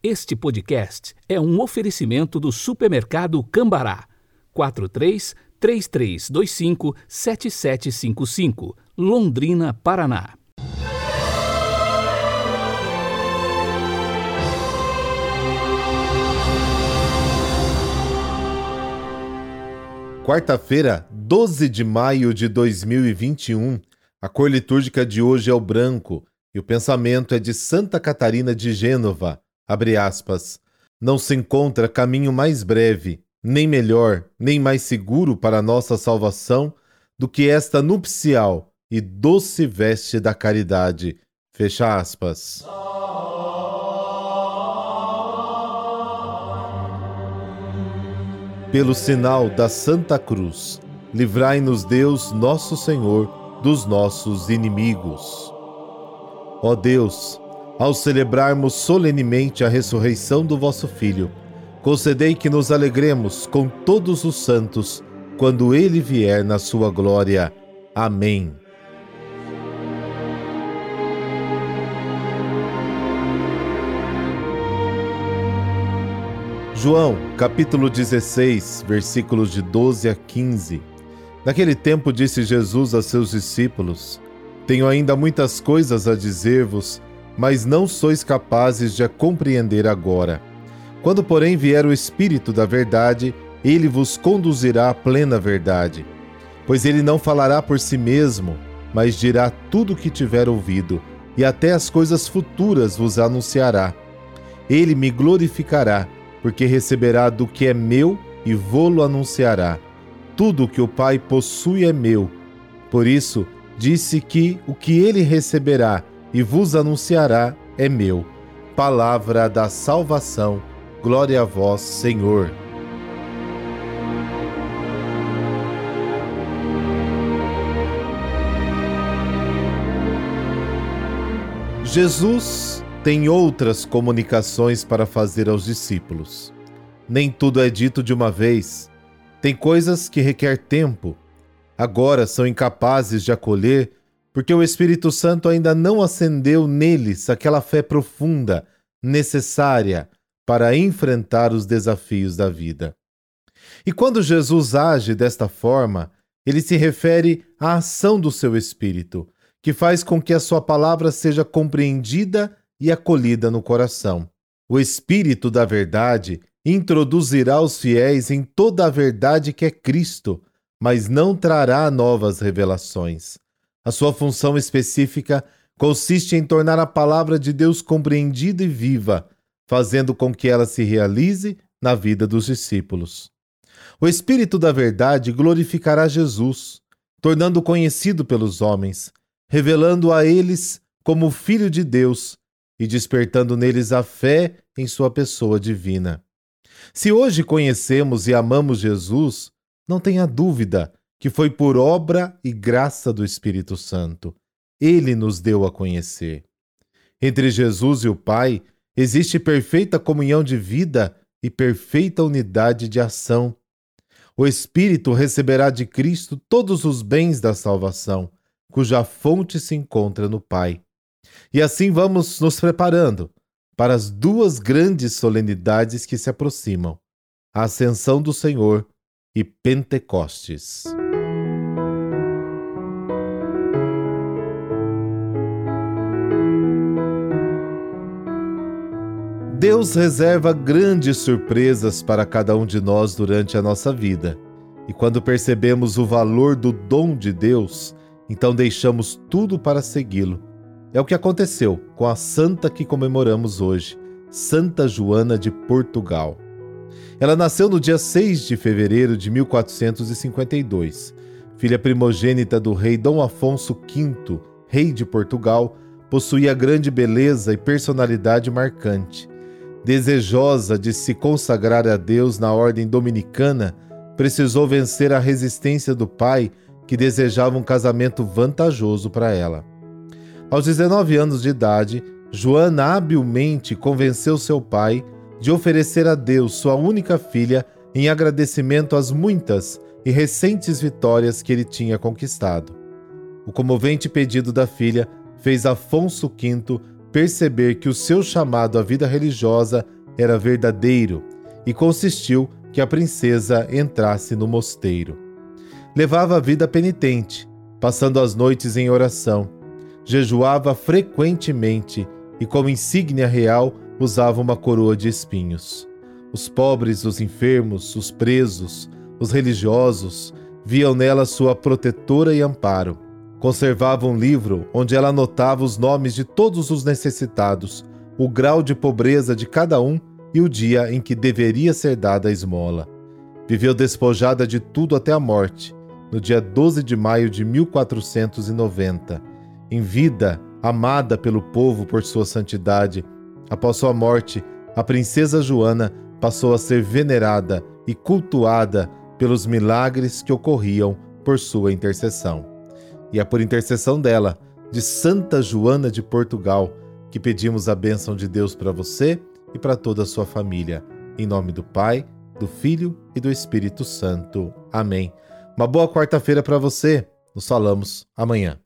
Este podcast é um oferecimento do supermercado Cambará. 43 3325 7755, Londrina, Paraná. Quarta-feira, 12 de maio de 2021. A cor litúrgica de hoje é o branco e o pensamento é de Santa Catarina de Gênova. Abre aspas. Não se encontra caminho mais breve, nem melhor, nem mais seguro para a nossa salvação do que esta nupcial e doce veste da caridade. Fecha aspas. Pelo sinal da Santa Cruz, livrai-nos Deus, nosso Senhor, dos nossos inimigos. Ó Deus, ao celebrarmos solenemente a ressurreição do vosso Filho, concedei que nos alegremos com todos os santos quando ele vier na sua glória. Amém. João, capítulo 16, versículos de 12 a 15. Naquele tempo disse Jesus a seus discípulos: Tenho ainda muitas coisas a dizer-vos, mas não sois capazes de a compreender agora. Quando, porém, vier o Espírito da Verdade, ele vos conduzirá à plena verdade. Pois ele não falará por si mesmo, mas dirá tudo o que tiver ouvido, e até as coisas futuras vos anunciará. Ele me glorificará porque receberá do que é meu e vô-lo anunciará. Tudo o que o Pai possui é meu. Por isso, disse que o que ele receberá e vos anunciará é meu. Palavra da salvação. Glória a vós, Senhor. Jesus tem outras comunicações para fazer aos discípulos. Nem tudo é dito de uma vez. Tem coisas que requer tempo. Agora são incapazes de acolher porque o Espírito Santo ainda não acendeu neles aquela fé profunda necessária para enfrentar os desafios da vida. E quando Jesus age desta forma, ele se refere à ação do seu Espírito, que faz com que a sua palavra seja compreendida e acolhida no coração. O Espírito da Verdade introduzirá os fiéis em toda a verdade que é Cristo, mas não trará novas revelações. A sua função específica consiste em tornar a palavra de Deus compreendida e viva, fazendo com que ela se realize na vida dos discípulos. O Espírito da Verdade glorificará Jesus, tornando-o conhecido pelos homens, revelando a eles como Filho de Deus e despertando neles a fé em Sua pessoa divina. Se hoje conhecemos e amamos Jesus, não tenha dúvida que foi por obra e graça do Espírito Santo. Ele nos deu a conhecer. Entre Jesus e o Pai existe perfeita comunhão de vida e perfeita unidade de ação. O Espírito receberá de Cristo todos os bens da salvação, cuja fonte se encontra no Pai. E assim vamos nos preparando para as duas grandes solenidades que se aproximam: a Ascensão do Senhor e Pentecostes. Deus reserva grandes surpresas para cada um de nós durante a nossa vida. E quando percebemos o valor do dom de Deus, então deixamos tudo para segui-lo é o que aconteceu com a santa que comemoramos hoje, Santa Joana de Portugal. Ela nasceu no dia 6 de fevereiro de 1452. Filha primogênita do rei Dom Afonso V, rei de Portugal, possuía grande beleza e personalidade marcante. Desejosa de se consagrar a Deus na ordem dominicana, precisou vencer a resistência do pai, que desejava um casamento vantajoso para ela. Aos 19 anos de idade, Joana habilmente convenceu seu pai de oferecer a Deus sua única filha em agradecimento às muitas e recentes vitórias que ele tinha conquistado. O comovente pedido da filha fez Afonso V perceber que o seu chamado à vida religiosa era verdadeiro e consistiu que a princesa entrasse no mosteiro. Levava a vida penitente, passando as noites em oração. Jejuava frequentemente e, como insígnia real, usava uma coroa de espinhos. Os pobres, os enfermos, os presos, os religiosos viam nela sua protetora e amparo. Conservava um livro onde ela anotava os nomes de todos os necessitados, o grau de pobreza de cada um e o dia em que deveria ser dada a esmola. Viveu despojada de tudo até a morte, no dia 12 de maio de 1490. Em vida, amada pelo povo por sua santidade, após sua morte, a princesa Joana passou a ser venerada e cultuada pelos milagres que ocorriam por sua intercessão. E é por intercessão dela, de Santa Joana de Portugal, que pedimos a bênção de Deus para você e para toda a sua família. Em nome do Pai, do Filho e do Espírito Santo. Amém. Uma boa quarta-feira para você. Nos falamos amanhã.